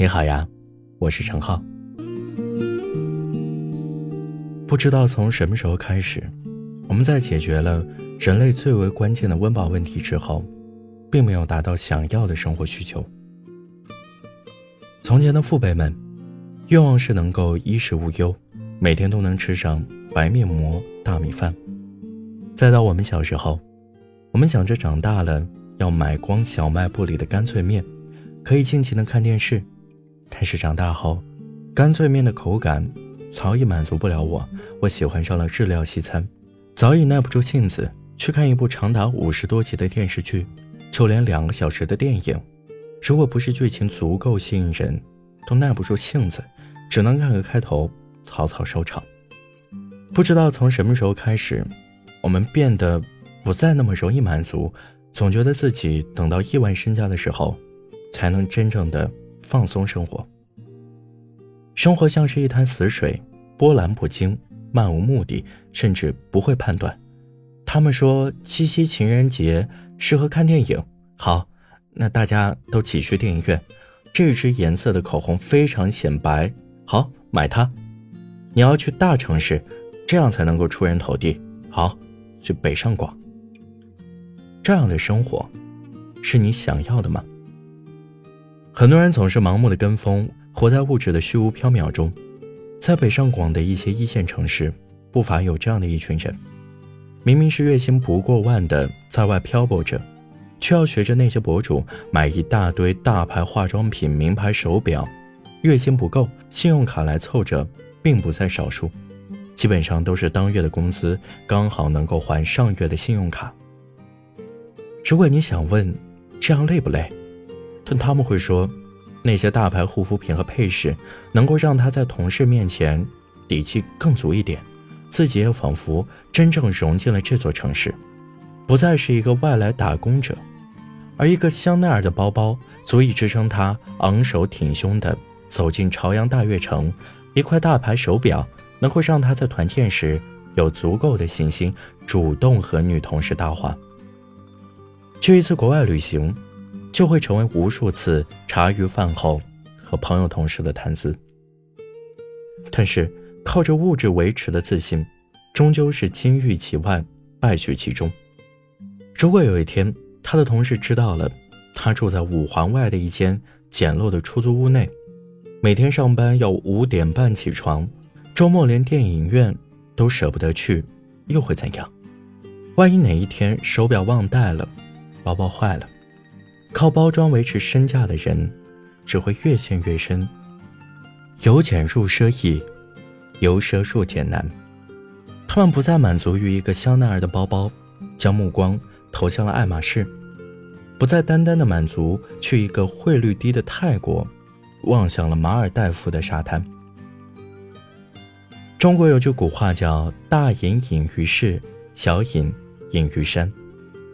你好呀，我是陈浩。不知道从什么时候开始，我们在解决了人类最为关键的温饱问题之后，并没有达到想要的生活需求。从前的父辈们，愿望是能够衣食无忧，每天都能吃上白面馍、大米饭。再到我们小时候，我们想着长大了要买光小卖部里的干脆面，可以尽情的看电视。但是长大后，干脆面的口感早已满足不了我，我喜欢上了日料西餐，早已耐不住性子去看一部长达五十多集的电视剧，就连两个小时的电影，如果不是剧情足够吸引人，都耐不住性子，只能看个开头，草草收场。不知道从什么时候开始，我们变得不再那么容易满足，总觉得自己等到亿万身家的时候，才能真正的。放松生活，生活像是一滩死水，波澜不惊，漫无目的，甚至不会判断。他们说七夕情人节适合看电影，好，那大家都挤去电影院。这支颜色的口红非常显白，好，买它。你要去大城市，这样才能够出人头地，好，去北上广。这样的生活，是你想要的吗？很多人总是盲目的跟风，活在物质的虚无缥缈中。在北上广的一些一线城市，不乏有这样的一群人：明明是月薪不过万的在外漂泊着，却要学着那些博主买一大堆大牌化妆品、名牌手表。月薪不够，信用卡来凑着，并不在少数。基本上都是当月的工资刚好能够还上月的信用卡。如果你想问，这样累不累？但他们会说，那些大牌护肤品和配饰能够让他在同事面前底气更足一点，自己也仿佛真正融进了这座城市，不再是一个外来打工者。而一个香奈儿的包包足以支撑他昂首挺胸地走进朝阳大悦城，一块大牌手表能够让他在团建时有足够的信心主动和女同事搭话。去一次国外旅行。就会成为无数次茶余饭后和朋友同事的谈资。但是靠着物质维持的自信，终究是金玉其外，败絮其中。如果有一天他的同事知道了，他住在五环外的一间简陋的出租屋内，每天上班要五点半起床，周末连电影院都舍不得去，又会怎样？万一哪一天手表忘带了，包包坏了？靠包装维持身价的人，只会越陷越深。由俭入奢易，由奢入俭难。他们不再满足于一个香奈儿的包包，将目光投向了爱马仕；不再单单的满足去一个汇率低的泰国，望向了马尔代夫的沙滩。中国有句古话叫“大隐隐于市，小隐隐于山”。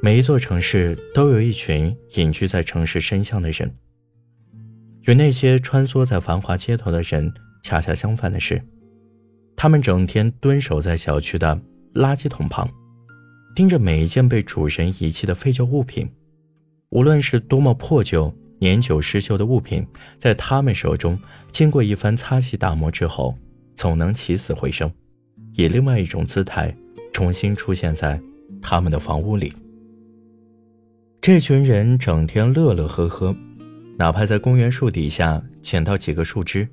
每一座城市都有一群隐居在城市深巷的人。与那些穿梭在繁华街头的人恰恰相反的是，他们整天蹲守在小区的垃圾桶旁，盯着每一件被主人遗弃的废旧物品。无论是多么破旧、年久失修的物品，在他们手中经过一番擦洗打磨之后，总能起死回生，以另外一种姿态重新出现在他们的房屋里。这群人整天乐乐呵呵，哪怕在公园树底下捡到几个树枝，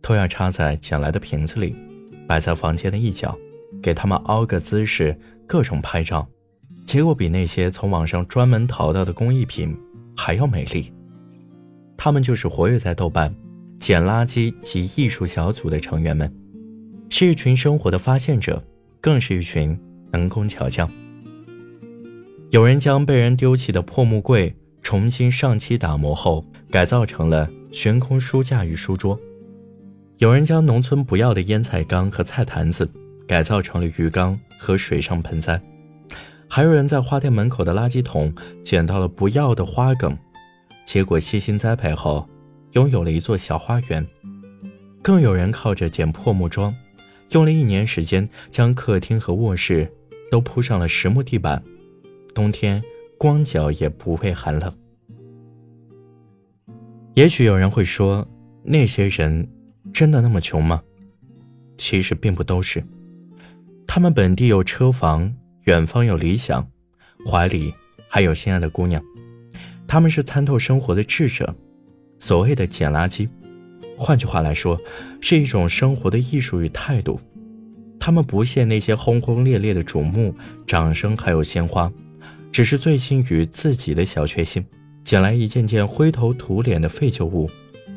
都要插在捡来的瓶子里，摆在房间的一角，给他们凹个姿势，各种拍照，结果比那些从网上专门淘到的工艺品还要美丽。他们就是活跃在豆瓣捡垃圾及艺术小组的成员们，是一群生活的发现者，更是一群能工巧匠。有人将被人丢弃的破木柜重新上漆打磨后，改造成了悬空书架与书桌；有人将农村不要的腌菜缸和菜坛子改造成了鱼缸和水上盆栽；还有人在花店门口的垃圾桶捡到了不要的花梗，结果细心栽培后，拥有了一座小花园；更有人靠着捡破木桩，用了一年时间将客厅和卧室都铺上了实木地板。冬天光脚也不会寒冷。也许有人会说，那些人真的那么穷吗？其实并不都是。他们本地有车房，远方有理想，怀里还有心爱的姑娘。他们是参透生活的智者。所谓的捡垃圾，换句话来说，是一种生活的艺术与态度。他们不屑那些轰轰烈烈的瞩目、掌声还有鲜花，只是醉心于自己的小确幸，捡来一件件灰头土脸的废旧物，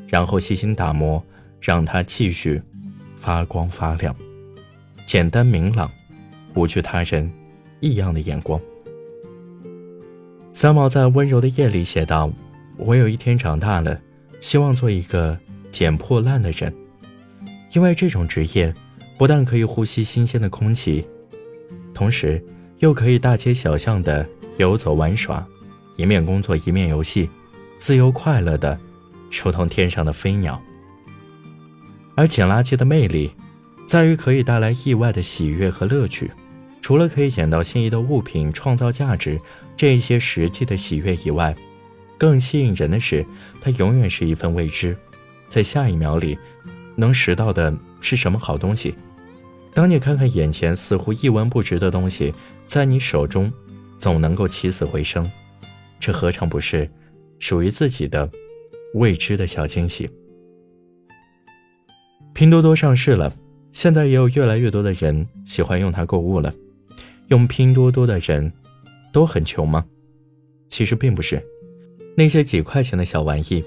然后细心打磨，让它继续发光发亮。简单明朗，不惧他人异样的眼光。三毛在温柔的夜里写道：“我有一天长大了，希望做一个捡破烂的人，因为这种职业。”不但可以呼吸新鲜的空气，同时又可以大街小巷的游走玩耍，一面工作一面游戏，自由快乐的，如同天上的飞鸟。而捡垃圾的魅力，在于可以带来意外的喜悦和乐趣。除了可以捡到心仪的物品，创造价值这些实际的喜悦以外，更吸引人的是，它永远是一份未知，在下一秒里，能拾到的是什么好东西？当你看看眼前似乎一文不值的东西，在你手中，总能够起死回生，这何尝不是属于自己的未知的小惊喜？拼多多上市了，现在也有越来越多的人喜欢用它购物了。用拼多多的人都很穷吗？其实并不是，那些几块钱的小玩意，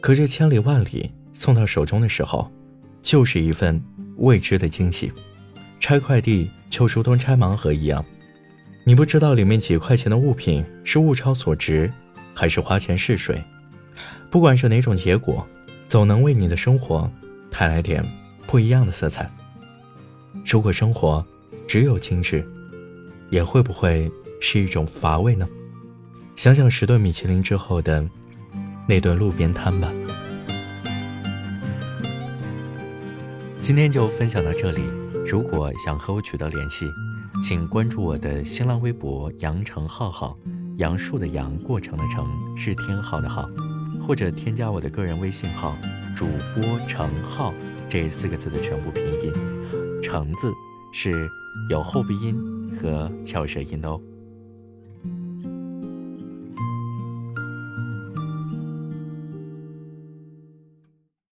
可是千里万里送到手中的时候，就是一份未知的惊喜。拆快递就如同拆盲盒一样，你不知道里面几块钱的物品是物超所值，还是花钱试水。不管是哪种结果，总能为你的生活带来点不一样的色彩。如果生活只有精致，也会不会是一种乏味呢？想想十顿米其林之后的那顿路边摊吧。今天就分享到这里。如果想和我取得联系，请关注我的新浪微博“杨成浩浩”，杨树的杨，过程的程，是天浩的浩，或者添加我的个人微信号“主播程浩”这四个字的全部拼音，程字是有后鼻音和翘舌音的哦。